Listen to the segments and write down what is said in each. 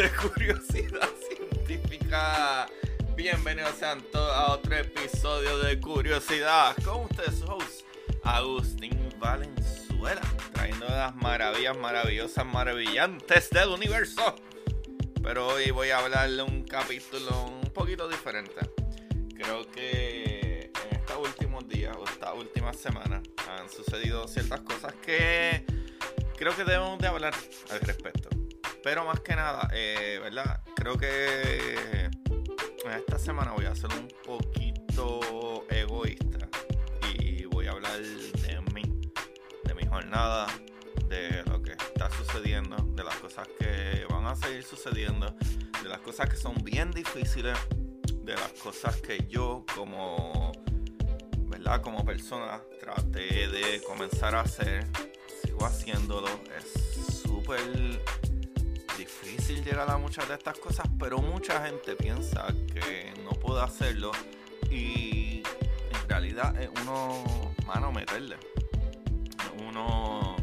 De curiosidad científica. Bienvenidos sean todos a otro episodio de Curiosidad. Con ustedes, su host, Agustín Valenzuela, trayendo las maravillas maravillosas, maravillantes del universo. Pero hoy voy a hablarle un capítulo un poquito diferente. Creo que en estos últimos días o estas últimas semanas han sucedido ciertas cosas que creo que debemos de hablar al respecto. Pero más que nada, eh, ¿verdad? Creo que esta semana voy a ser un poquito egoísta y voy a hablar de mí, de mi jornada, de lo que está sucediendo, de las cosas que van a seguir sucediendo, de las cosas que son bien difíciles, de las cosas que yo como, ¿verdad? Como persona traté de comenzar a hacer, sigo haciéndolo, es súper difícil llegar a muchas de estas cosas, pero mucha gente piensa que no puede hacerlo y en realidad es uno, mano, meterle. Uno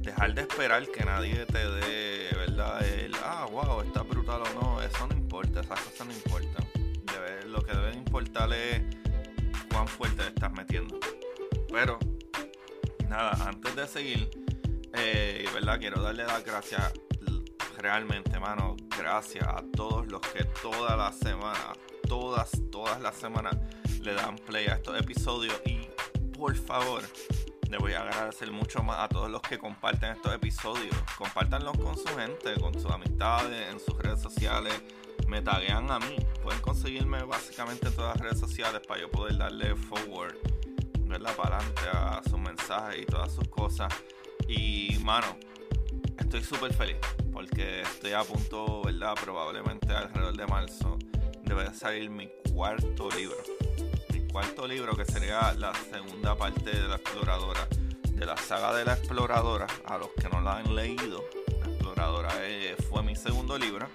dejar de esperar que nadie te dé, ¿verdad? El, ah, wow, está brutal o no, eso no importa, esas cosas no importan. Lo que debe importar es cuán fuerte te estás metiendo. Pero, nada, antes de seguir, eh, ¿verdad? Quiero darle las gracias realmente, mano. Gracias a todos los que todas las semanas, todas, todas las semanas le dan play a estos episodios. Y por favor, le voy a agradecer mucho más a todos los que comparten estos episodios. Compártanlos con su gente, con sus amistades, en sus redes sociales. Me taguean a mí. Pueden conseguirme básicamente en todas las redes sociales para yo poder darle forward, ¿verdad? Para adelante a sus mensajes y todas sus cosas. Y, mano, estoy súper feliz porque estoy a punto, ¿verdad? Probablemente alrededor de marzo debe salir mi cuarto libro. Mi cuarto libro que sería la segunda parte de la exploradora. De la saga de la exploradora, a los que no la han leído, la exploradora eh, fue mi segundo libro.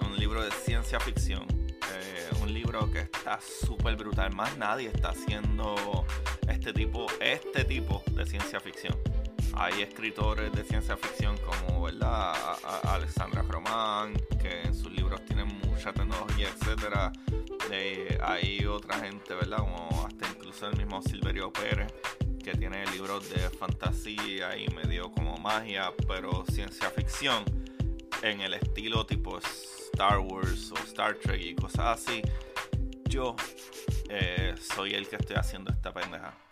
Un libro de ciencia ficción. eh, un libro que está súper brutal. Más nadie está haciendo este tipo, este tipo de ciencia ficción hay escritores de ciencia ficción como ¿verdad? Alexandra Román, que en sus libros tienen mucha tecnología, etcétera. Eh, hay otra gente, ¿verdad? Como hasta incluso el mismo Silverio Pérez, que tiene libros de fantasía y medio como magia, pero ciencia ficción en el estilo tipo Star Wars o Star Trek y cosas así. Yo eh, soy el que estoy haciendo esta pendeja.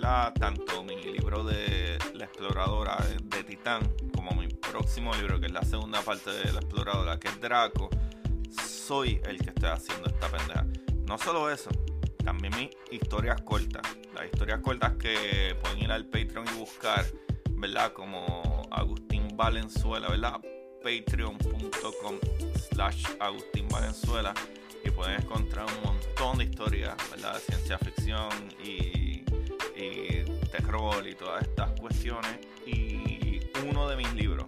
¿Verdad? Tanto mi libro de La Exploradora de, de Titán, como mi próximo libro, que es la segunda parte de La Exploradora, que es Draco, soy el que estoy haciendo esta pendeja. No solo eso, también mis historias cortas. Las historias cortas que pueden ir al Patreon y buscar, ¿verdad? Como Agustín Valenzuela, ¿verdad? Patreon.com slash Agustín Valenzuela y pueden encontrar un montón de historias, ¿verdad? De ciencia ficción y, y terror y todas estas cuestiones. Y uno de mis libros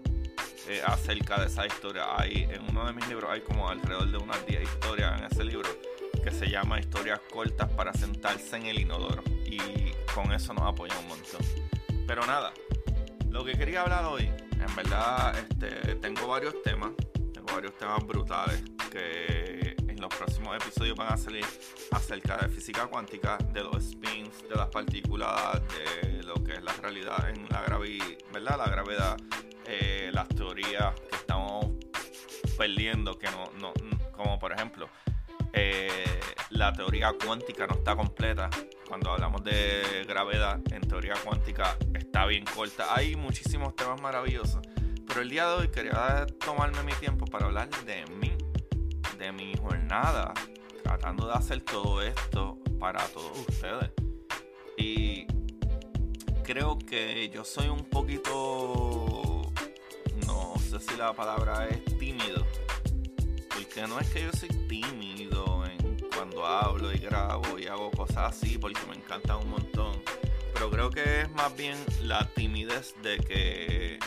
eh, acerca de esa historia, hay, en uno de mis libros hay como alrededor de unas 10 historias en ese libro que se llama Historias cortas para sentarse en el inodoro. Y con eso nos apoya un montón. Pero nada, lo que quería hablar hoy, en verdad, este, tengo varios temas, tengo varios temas brutales que los próximos episodios van a salir acerca de física cuántica, de los spins, de las partículas, de lo que es la realidad en la gravedad, ¿verdad? La gravedad, eh, las teorías que estamos perdiendo, que no, no como por ejemplo, eh, la teoría cuántica no está completa. Cuando hablamos de gravedad, en teoría cuántica está bien corta. Hay muchísimos temas maravillosos. Pero el día de hoy quería tomarme mi tiempo para hablar de mí, de mi jornada, tratando de hacer todo esto para todos ustedes. Y creo que yo soy un poquito, no sé si la palabra es tímido, porque no es que yo soy tímido en cuando hablo y grabo y hago cosas así, porque me encanta un montón. Pero creo que es más bien la timidez de que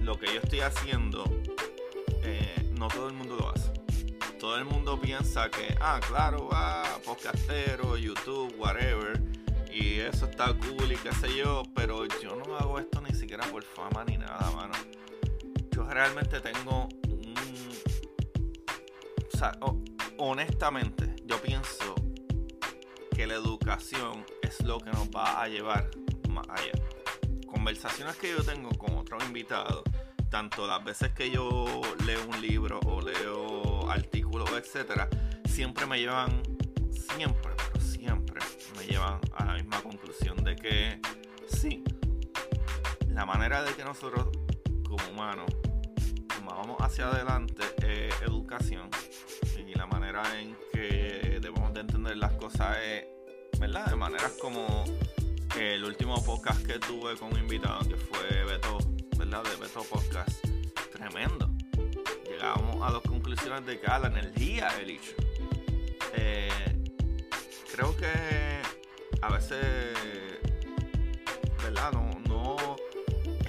lo que yo estoy haciendo, eh, no todo el mundo lo hace. Todo el mundo piensa que, ah, claro, va, podcastero, YouTube, whatever y eso está cool y qué sé yo, pero yo no hago esto ni siquiera por fama ni nada, mano. Yo realmente tengo un... O sea, honestamente, yo pienso que la educación es lo que nos va a llevar más allá. Conversaciones que yo tengo con otros invitados, tanto las veces que yo leo un libro o leo artículos, etcétera, siempre me llevan, siempre, pero siempre me llevan a la misma conclusión de que sí, la manera de que nosotros como humanos vamos hacia adelante es educación y la manera en que debemos de entender las cosas es, ¿verdad? De maneras como el último podcast que tuve con un invitado que fue Beto, ¿verdad? De Beto Podcast, tremendo. Llegamos a dos conclusiones de que ah, la energía el hecho. Eh, creo que a veces, ¿verdad? No,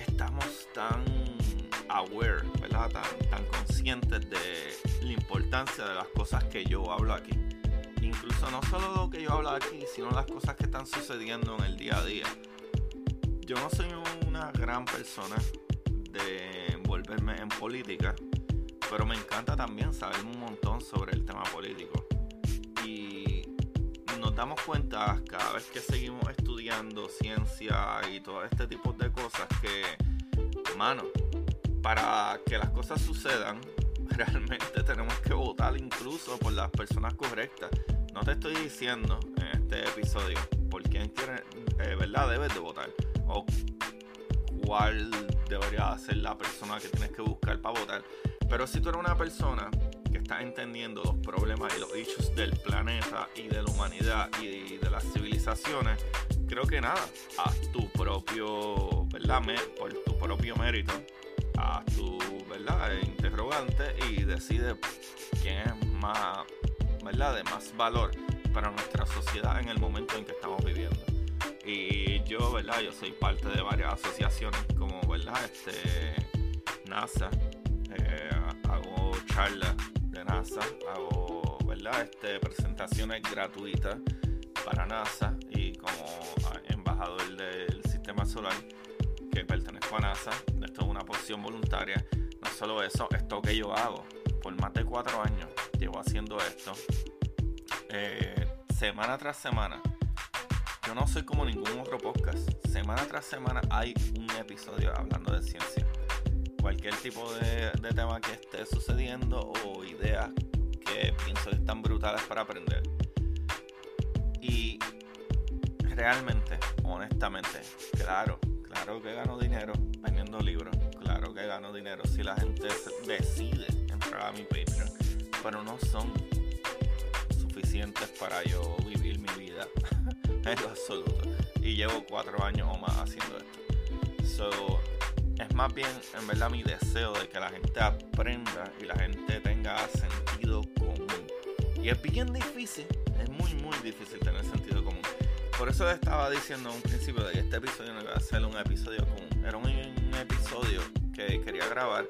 estamos tan aware, ¿verdad? Tan, tan conscientes de la importancia de las cosas que yo hablo aquí. Incluso no solo lo que yo hablo aquí, sino las cosas que están sucediendo en el día a día. Yo no soy una gran persona de envolverme en política, pero me encanta también saber un montón sobre el tema político damos cuenta cada vez que seguimos estudiando ciencia y todo este tipo de cosas que, mano, para que las cosas sucedan, realmente tenemos que votar incluso por las personas correctas. No te estoy diciendo en este episodio por quién quiere, eh, ¿verdad? Debes de votar. O cuál debería ser la persona que tienes que buscar para votar. Pero si tú eres una persona estás entendiendo los problemas y los issues del planeta y de la humanidad y de, las civilizaciones, creo que nada, haz tu propio, ¿verdad? por tu propio mérito, haz tu, ¿verdad? Interrogante y decide quién es más, ¿verdad? De más valor para nuestra sociedad en el momento en que estamos viviendo. Y yo, ¿verdad? Yo soy parte de varias asociaciones como, ¿verdad? Este, NASA, charlas NASA, hago ¿verdad? Este, presentaciones gratuitas para NASA y como embajador del sistema solar que pertenezco a NASA, esto es una posición voluntaria. No solo eso, esto que yo hago por más de cuatro años, llevo haciendo esto eh, semana tras semana. Yo no soy como ningún otro podcast. Semana tras semana hay un episodio hablando de ciencia cualquier tipo de, tema que esté sucediendo o ideas que pienso que están brutales para aprender. Y realmente, honestamente, claro, claro que gano dinero vendiendo libros. Claro que gano dinero si la gente decide entrar a mi Patreon. Pero no son suficientes para yo vivir mi vida en absoluto. Y llevo cuatro años o más haciendo esto. So, es más bien en verdad mi deseo de que la gente aprenda y la gente tenga sentido común. Y es bien difícil, es muy muy difícil tener sentido común. Por eso estaba diciendo en un principio de que este episodio no iba a ser un episodio común. Era un, episodio que quería grabar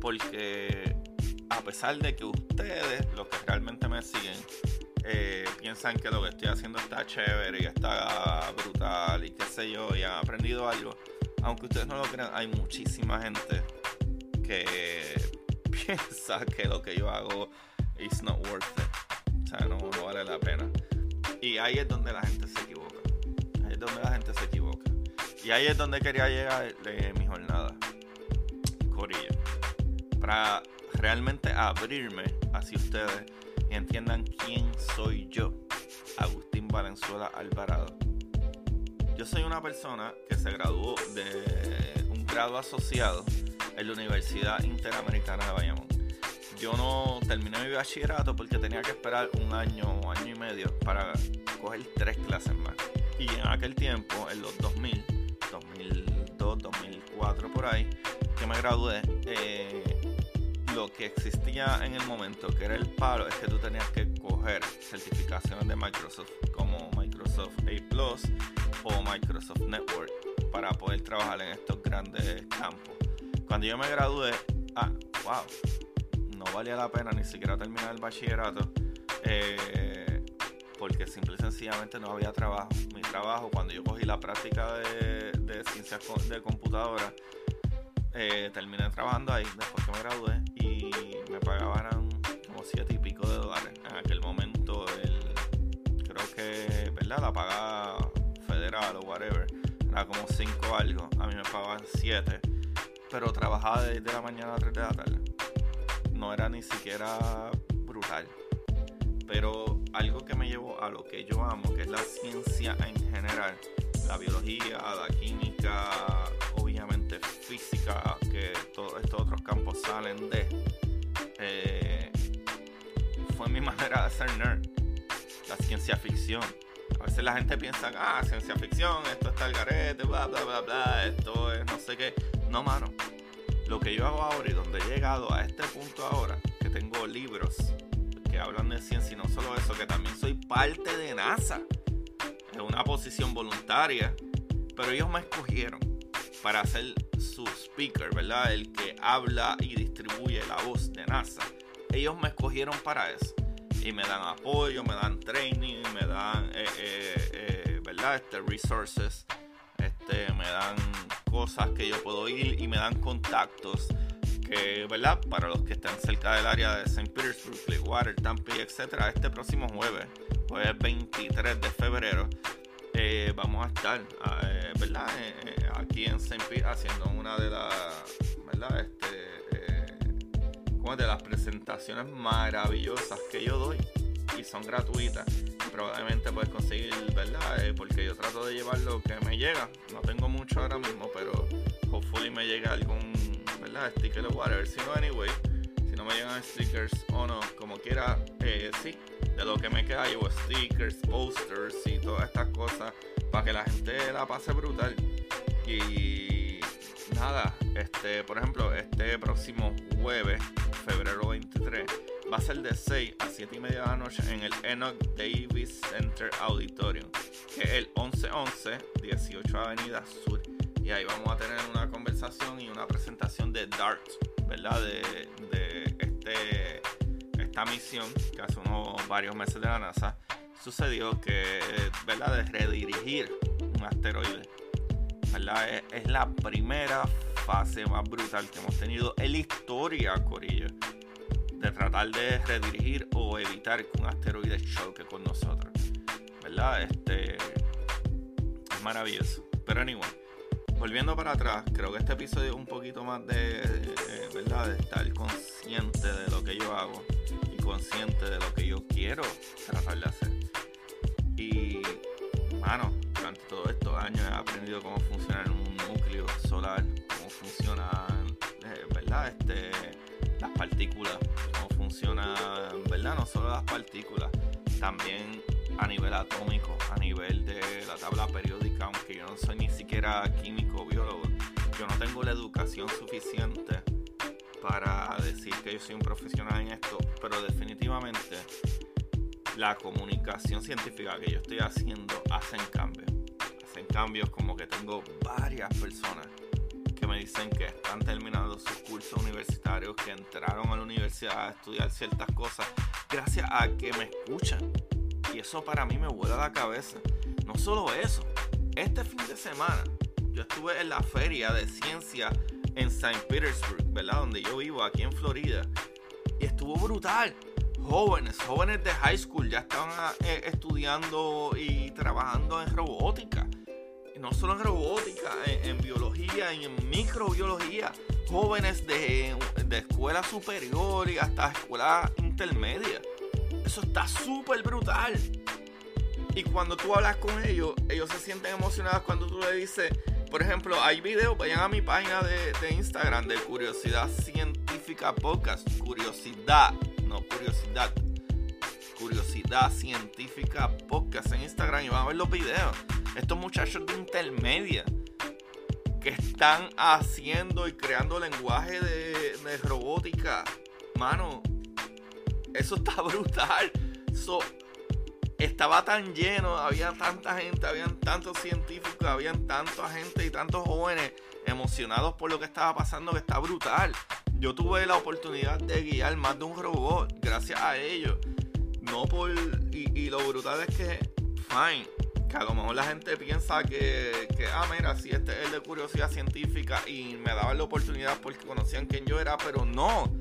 porque a pesar de que ustedes, los que realmente me siguen, eh, piensan que lo que estoy haciendo está chévere y está brutal y qué sé yo, y han aprendido algo aunque ustedes no lo crean, hay muchísima gente que piensa que lo que yo hago is not worth it. O sea, no, vale la pena. Y ahí es donde la gente se equivoca. Ahí es donde la gente se equivoca. Y ahí es donde quería llegar de mi jornada. Corillo. Para realmente abrirme hacia ustedes y entiendan quién soy yo, Agustín Valenzuela Alvarado. Yo soy una persona que se graduó de un grado asociado en la Universidad Interamericana de Bayamón. Yo no terminé mi bachillerato porque tenía que esperar un año o año y medio para coger tres clases más. Y en aquel tiempo, en los 2000, 2002, 2004 por ahí, que me gradué, eh, lo que existía en el momento, que era el palo, es que tú tenías que coger certificaciones de Microsoft como Microsoft A Plus o Microsoft Network para poder trabajar en estos grandes campos. Cuando yo me gradué, ah, wow, no valía la pena ni siquiera terminar el bachillerato. Eh, porque simple y sencillamente no había trabajo. Mi trabajo, cuando yo cogí la práctica de, ciencias de computadora, eh, terminé trabajando ahí después que me gradué pagaban como siete y pico de dólares. En aquel momento, el, creo que, ¿verdad? La paga federal o whatever era como cinco algo. A mí me pagaban siete, pero trabajaba desde la mañana a 3 de la tarde. No era ni siquiera brutal. Pero algo que me llevó a lo que yo amo, que es la ciencia en general, la biología, la química, obviamente física, que todos estos otros campos salen de, eh, fue mi manera de ser nerd. La ciencia ficción. A veces la gente piensa, ah, ciencia ficción, esto está el garete, bla, bla, bla, bla, esto es no sé qué. No, mano. Lo que yo hago ahora y donde he llegado a este punto ahora, que tengo libros que hablan de ciencia y no solo eso, que también soy parte de NASA en una posición voluntaria, pero ellos me escogieron para ser su speaker, ¿verdad? El que habla y distribuye la voz de NASA. Ellos me escogieron para eso. Y me dan apoyo, me dan training, me dan, eh, eh, eh, ¿verdad? Este, resources. Este, me dan cosas que yo puedo ir y me dan contactos que, ¿verdad? Para los que están cerca del área de St. Petersburg, Clearwater, Tampa, etc. Este próximo jueves jueves 23 de febrero, vamos a estar, ¿verdad? Eh, aquí en St. Pete haciendo una de las, ¿verdad? Este, como de las presentaciones maravillosas que yo doy y son gratuitas. Probablemente puedes conseguir, ¿verdad? porque yo trato de llevar lo que me llega. No tengo mucho ahora mismo, pero hopefully me llega algún, ¿verdad? Sticker o whatever. Si no, anyway, si no me llegan stickers o no, como quiera, sí de lo que me queda llevo stickers, posters y todas estas cosas para que la gente la pase brutal. Y nada, este, por ejemplo, este próximo jueves, febrero 23, va a ser de 6 a 7 y media de la noche en el Enoch Davis Center Auditorium, que es el 1111 18 Avenida Sur. Y ahí vamos a tener una conversación y una presentación de DART, ¿verdad? De, de este esta misión, que hace unos varios meses de la NASA, sucedió que, ¿verdad? De redirigir un asteroide. ¿verdad? Es, la primera fase más brutal que hemos tenido en la historia, Corillo. De tratar de redirigir o evitar que un asteroide choque con nosotros. ¿Verdad? Este. Es maravilloso. Pero anyway, volviendo para atrás, creo que este episodio es un poquito más de, ¿verdad? De estar consciente de lo que yo hago consciente de lo que yo quiero tratar de hacer. Mano, durante todos estos años he aprendido cómo funciona un núcleo solar, cómo funcionan, eh, ¿verdad? Este, las partículas, cómo funciona, ¿verdad? No solo las partículas, también a nivel atómico, a nivel de la tabla periódica, aunque yo no soy ni siquiera químico o biólogo, yo no tengo la educación suficiente para decir que yo soy un profesional en esto, pero definitivamente la comunicación científica que yo estoy haciendo hacen cambios. Hacen cambios como que tengo varias personas que me dicen que están terminando sus cursos universitarios, que entraron a la universidad a estudiar ciertas cosas, gracias a que me escuchan. Y eso para mí me vuela la cabeza. No solo eso, este fin de semana yo estuve en la feria de ciencia en St. Petersburg, ¿verdad? Donde yo vivo, aquí en Florida. Y estuvo brutal. Jóvenes, jóvenes de high school ya estaban eh, estudiando y trabajando en robótica. no solo en robótica, en, biología, en microbiología, jóvenes de, de escuela superior y hasta escuela intermedia. Eso está súper brutal. Y cuando tú hablas con ellos, ellos se sienten emocionados cuando tú le dices, por ejemplo, hay videos, vayan a mi página de, de Instagram de Curiosidad Científica Podcast. Curiosidad, curiosidad. Curiosidad Científica Podcast en Instagram y van a ver los videos. Estos muchachos de intermedia que están haciendo y creando lenguaje de, robótica. Mano, eso está brutal. estaba tan lleno, había tanta gente, habían tantos científicos, habían tanta gente y tantos jóvenes emocionados por lo que estaba pasando que está brutal. Yo tuve la oportunidad de guiar más de un robot gracias a ellos. No por. Y, lo brutal es que, fine, que a lo mejor la gente piensa que, que, ah, mira, si este es de curiosidad científica y me daban la oportunidad porque conocían quién yo era, pero no.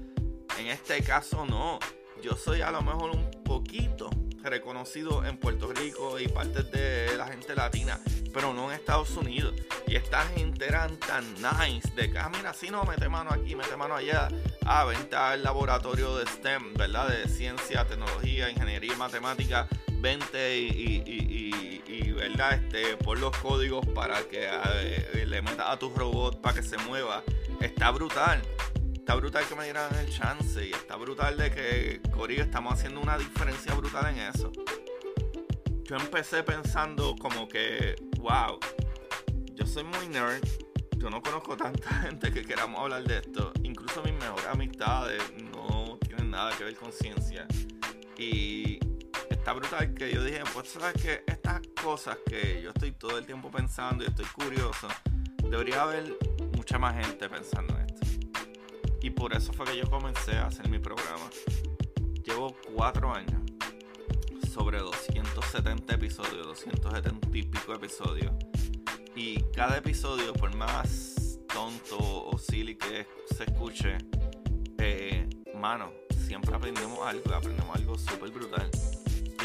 En este caso no yo soy a lo mejor un poquito reconocido en Puerto Rico y partes de la gente latina, pero no en Estados Unidos. Y esta gente eran tan nice de que, ah, mira, si no, mete mano aquí, mete mano allá. Ah, vente al laboratorio de STEM, ¿verdad? De ciencia, tecnología, ingeniería y matemática. Vente y, ¿verdad? Este, por los códigos para que eh, le metas a tu robot para que se mueva. Está brutal está brutal que me dieran el chance y está brutal de que Corillo estamos haciendo una diferencia brutal en eso. Yo empecé pensando como que, wow, yo soy muy nerd, yo no conozco tanta gente que queramos hablar de esto, incluso mis mejores amistades no tienen nada que ver con ciencia. Y está brutal que yo dije, pues sabes que estas cosas que yo estoy todo el tiempo pensando y estoy curioso, debería haber mucha más gente pensando en. Y por eso fue que yo comencé a hacer mi programa. Llevo cuatro años sobre 270 episodios, 270 y pico episodios. Y cada episodio, por más tonto o silly que se escuche, eh, mano, siempre aprendemos algo, aprendemos algo súper brutal.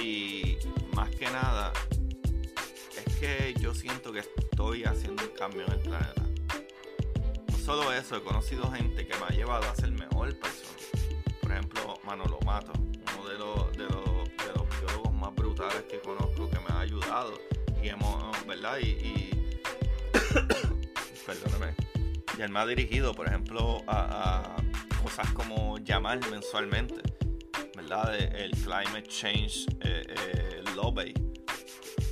Y más que nada, es que yo siento que estoy haciendo un cambio en el planeta solo eso, he conocido gente que me ha llevado a ser mejor persona. Por ejemplo, Manolo Mato, uno de los, de los, biólogos más brutales que conozco que me ha ayudado. Y hemos, ¿verdad? Y, perdóname. Y él me ha dirigido, por ejemplo, a, cosas como llamar mensualmente, ¿verdad? El Climate Change eh, eh, Lobby.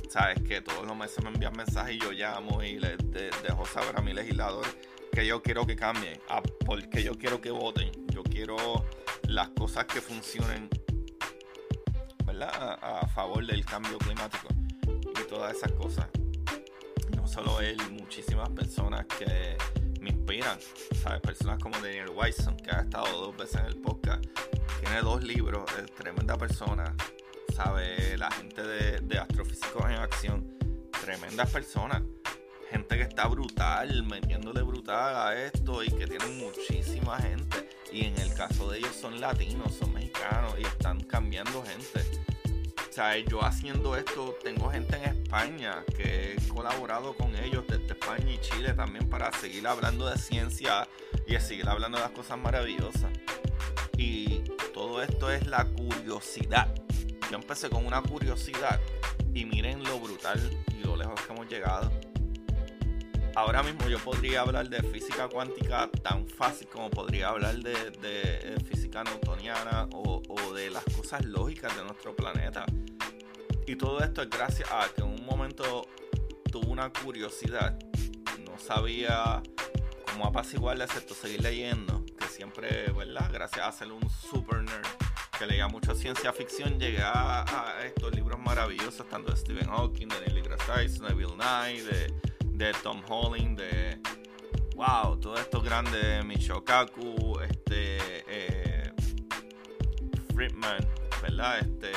Sabes que todos los meses me envían mensajes y yo llamo y les dejo saber a mi legislador que yo quiero que cambien, a porque yo quiero que voten. Yo quiero las cosas que funcionen, ¿verdad? A, favor del cambio climático y todas esas cosas. No solo él, muchísimas personas que me inspiran, ¿sabes? Personas como Daniel Wyson, que ha estado dos veces en el podcast. Tiene dos libros, es tremenda persona, ¿sabe? La gente de, de Astrofísicos en Acción, tremendas personas gente que está brutal, metiéndole brutal a esto y que tienen muchísima gente. Y en el caso de ellos son latinos, son mexicanos y están cambiando gente. O sea, yo haciendo esto, tengo gente en España que he colaborado con ellos desde España y Chile también para seguir hablando de ciencia y seguir hablando de las cosas maravillosas. Y todo esto es la curiosidad. Yo empecé con una curiosidad y miren lo brutal y lo lejos que hemos llegado ahora mismo yo podría hablar de física cuántica tan fácil como podría hablar de, física newtoniana o, de las cosas lógicas de nuestro planeta. Y todo esto es gracias a que en un momento tuve una curiosidad. No sabía cómo apaciguarla excepto seguir leyendo. Que siempre, ¿verdad? Gracias a ser un super nerd que leía mucha ciencia ficción, llegué a, estos libros maravillosos, tanto de Stephen Hawking, de Neil deGrasse Tyson, de Bill Nye, de de Tom Holland, de wow, todo esto grande, Michokaku, este eh, Friedman, ¿verdad? Este,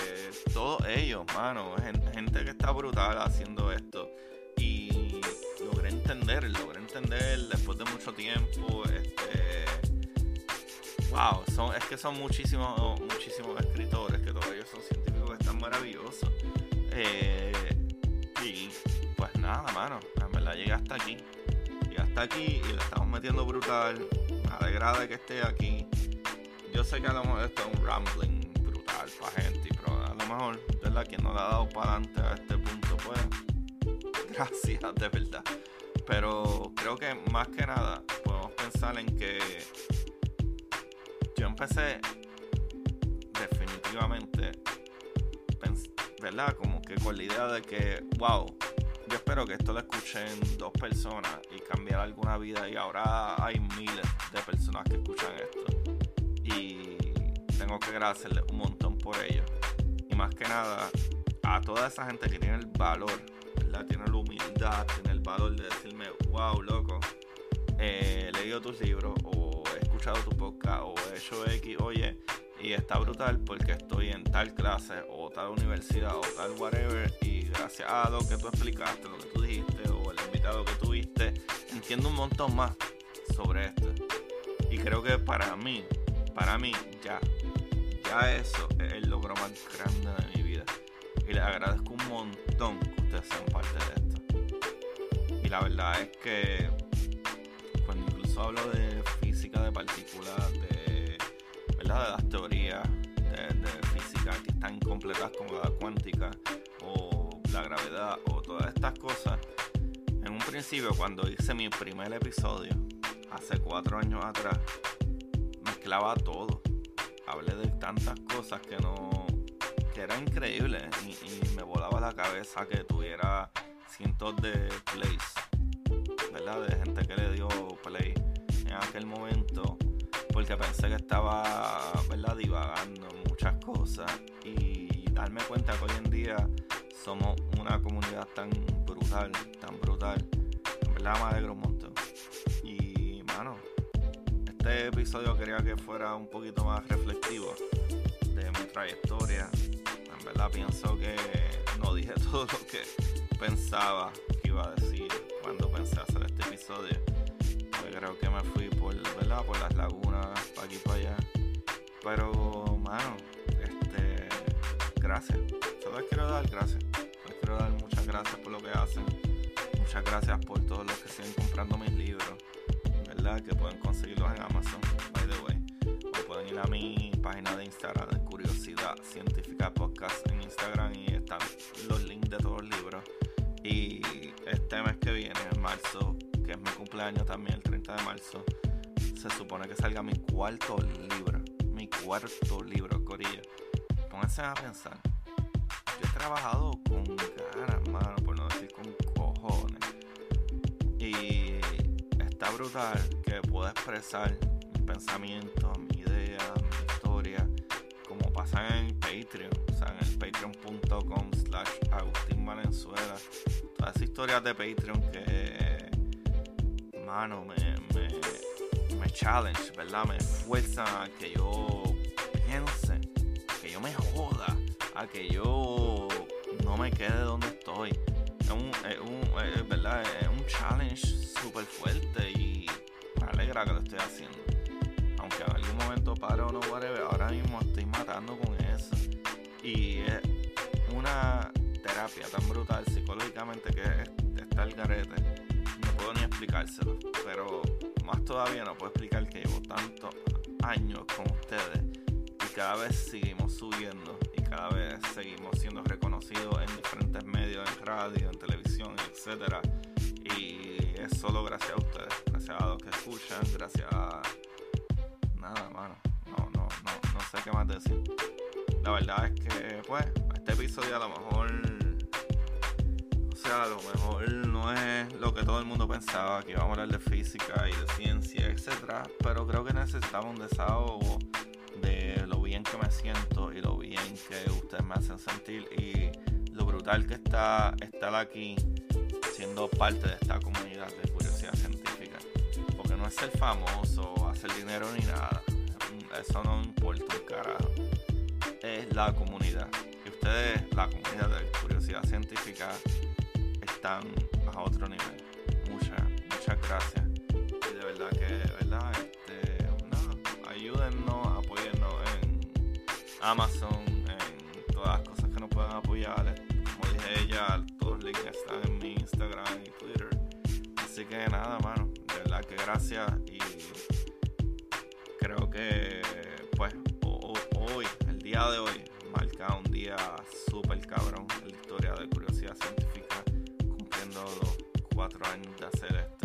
todos ellos, mano, gente que está brutal haciendo esto. Y logré entender, logré entender después de mucho tiempo, este wow, son, es que son muchísimos, muchísimos Aquí y le estamos metiendo brutal. Me alegra de que esté aquí. Yo sé que a lo mejor esto es un rambling brutal para gente, pero a lo mejor, ¿verdad? Quien no le ha dado para adelante a este punto, pues, gracias, de verdad. Pero creo que más que nada podemos pensar en que yo empecé definitivamente, ¿verdad? Como que con la idea de que, wow, yo espero que esto lo escuchen dos personas y cambiar alguna vida y ahora hay miles de personas que escuchan esto y tengo que agradecerle un montón por ello y más que nada a toda esa gente que tiene el valor, ¿verdad? Tiene la humildad, tiene el valor de decirme, wow, loco, he leído tus libros o he escuchado tu podcast o he hecho X, oye, y está brutal porque estoy en tal clase o tal universidad o tal whatever y gracias a lo que tú explicaste, lo que tú dijiste o el invitado que tuviste, entiendo un montón más sobre esto. Y creo que para mí, para mí ya, ya eso es el logro más grande de mi vida. Y les agradezco un montón que ustedes sean parte de esto. Y la verdad es que cuando incluso hablo de física de partículas, de de las teorías de, física que están incompletas como la cuántica o la gravedad o todas estas cosas. En un principio, cuando hice mi primer episodio, hace cuatro años atrás, mezclaba todo. Hablé de tantas cosas que no. que era increíble y, me volaba la cabeza que tuviera cientos de plays, ¿verdad? De gente que le dio play en aquel momento porque pensé que estaba ¿verdad? divagando muchas cosas y darme cuenta que hoy en día somos una comunidad tan brutal, tan brutal. En verdad me alegro un montón. Y, mano, este episodio quería que fuera un poquito más reflectivo de mi trayectoria. En verdad pienso que no dije todo lo que pensaba que iba a decir cuando pensé hacer este episodio creo que me fui por, ¿verdad? por las lagunas, para aquí para allá. Pero, mano, gracias. Les quiero dar gracias. Les quiero dar muchas gracias por lo que hacen. Muchas gracias por todos los que siguen comprando mis libros. ¿Verdad? Que pueden conseguirlos en Amazon, by the way. O pueden ir a mi página de Instagram de Curiosidad Científica Podcast en Instagram y están los links de todos los libros. Y este mes que viene, en marzo, que es mi cumpleaños también, el 30 de marzo, se supone que salga mi cuarto libro. Mi cuarto libro, Corillo. Pónganse a pensar. Trabajado con ganas, mano, por no decir con cojones. Y está brutal que pueda expresar mis pensamientos, mi idea, mi historia, como pasa en Patreon, o sea, en el patreon.com slash Agustín Valenzuela. Todas esas historias de Patreon que mano, me, me, challenge, ¿verdad? Me fuerza a que yo piense, que yo me joda, a que yo no me quede donde estoy. Es un, es un, ¿verdad? Es un challenge súper fuerte y me alegra que lo estoy haciendo. Aunque en algún momento paro o no, whatever, ahora mismo estoy matando con eso. Y es una terapia tan brutal psicológicamente que está el garete puedo ni explicárselo, pero más todavía no puedo explicar que llevo tantos años con ustedes y cada vez seguimos subiendo cada vez seguimos siendo reconocidos en diferentes medios, en radio, en televisión, etcétera. Y es solo gracias a ustedes, gracias a los que escuchan, gracias a nada, mano. No, no, no, no sé qué más decir. La verdad es que, pues, este episodio a lo mejor a lo mejor no es lo que todo el mundo pensaba, que íbamos a hablar de física y de ciencia, etc. Pero creo que necesitaba un desahogo de lo bien que me siento y lo bien que ustedes me hacen sentir y lo brutal que está estar aquí siendo parte de esta comunidad de curiosidad científica. Porque no es ser famoso, hacer dinero ni nada. Eso no importa un carajo. Es la comunidad. Y ustedes, la comunidad de curiosidad científica, están a otro nivel. Muchas, muchas gracias. Y de verdad que, Amazon, en todas las cosas que nos puedan apoyar. Como dije ella, todos los links están en mi Instagram y Twitter. Así que nada, mano, de verdad que gracias y creo que pues hoy, el día de hoy, marca un día súper cabrón en la historia de curiosidad científica, cumpliendo los cuatro años de hacer esto.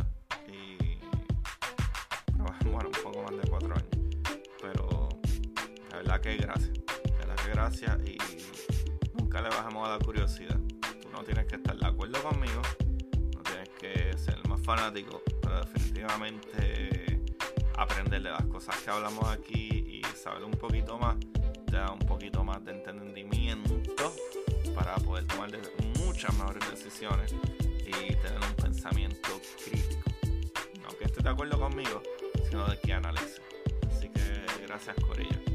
Gracias y nunca le bajamos a la curiosidad. Tú no tienes que estar de acuerdo conmigo, no tienes que ser más fanático, pero definitivamente aprender de las cosas que hablamos aquí y saber un poquito más te un poquito más de entendimiento para poder tomar muchas mejores decisiones y tener un pensamiento crítico. No que esté de acuerdo conmigo, sino de que analice. Así que gracias Corillo.